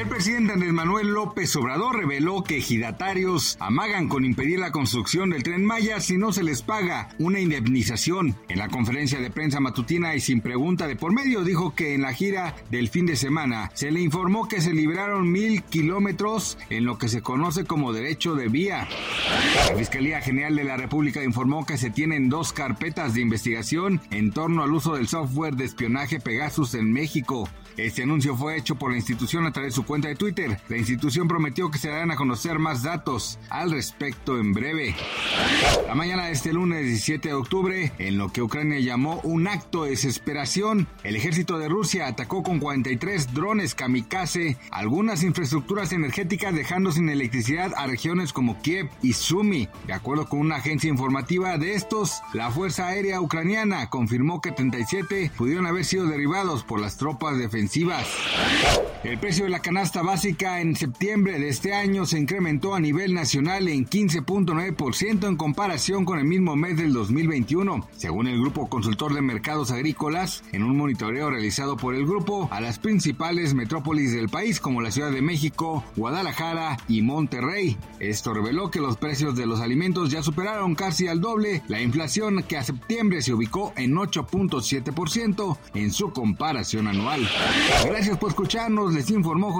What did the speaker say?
El presidente Andrés Manuel López Obrador reveló que ejidatarios amagan con impedir la construcción del tren Maya si no se les paga una indemnización. En la conferencia de prensa matutina y sin pregunta de por medio dijo que en la gira del fin de semana se le informó que se libraron mil kilómetros en lo que se conoce como derecho de vía. La Fiscalía General de la República informó que se tienen dos carpetas de investigación en torno al uso del software de espionaje Pegasus en México. Este anuncio fue hecho por la institución a través de su cuenta de Twitter. La institución prometió que se darán a conocer más datos al respecto en breve. La mañana de este lunes 17 de octubre, en lo que Ucrania llamó un acto de desesperación, el ejército de Rusia atacó con 43 drones kamikaze algunas infraestructuras energéticas dejando sin electricidad a regiones como Kiev y Sumy. De acuerdo con una agencia informativa de estos, la Fuerza Aérea Ucraniana confirmó que 37 pudieron haber sido derribados por las tropas defensivas el precio de la canasta básica en septiembre de este año se incrementó a nivel nacional en 15.9% en comparación con el mismo mes del 2021, según el Grupo Consultor de Mercados Agrícolas, en un monitoreo realizado por el grupo a las principales metrópolis del país como la Ciudad de México, Guadalajara y Monterrey. Esto reveló que los precios de los alimentos ya superaron casi al doble la inflación que a septiembre se ubicó en 8.7% en su comparación anual. Gracias por escucharnos, les informó